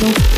Nope.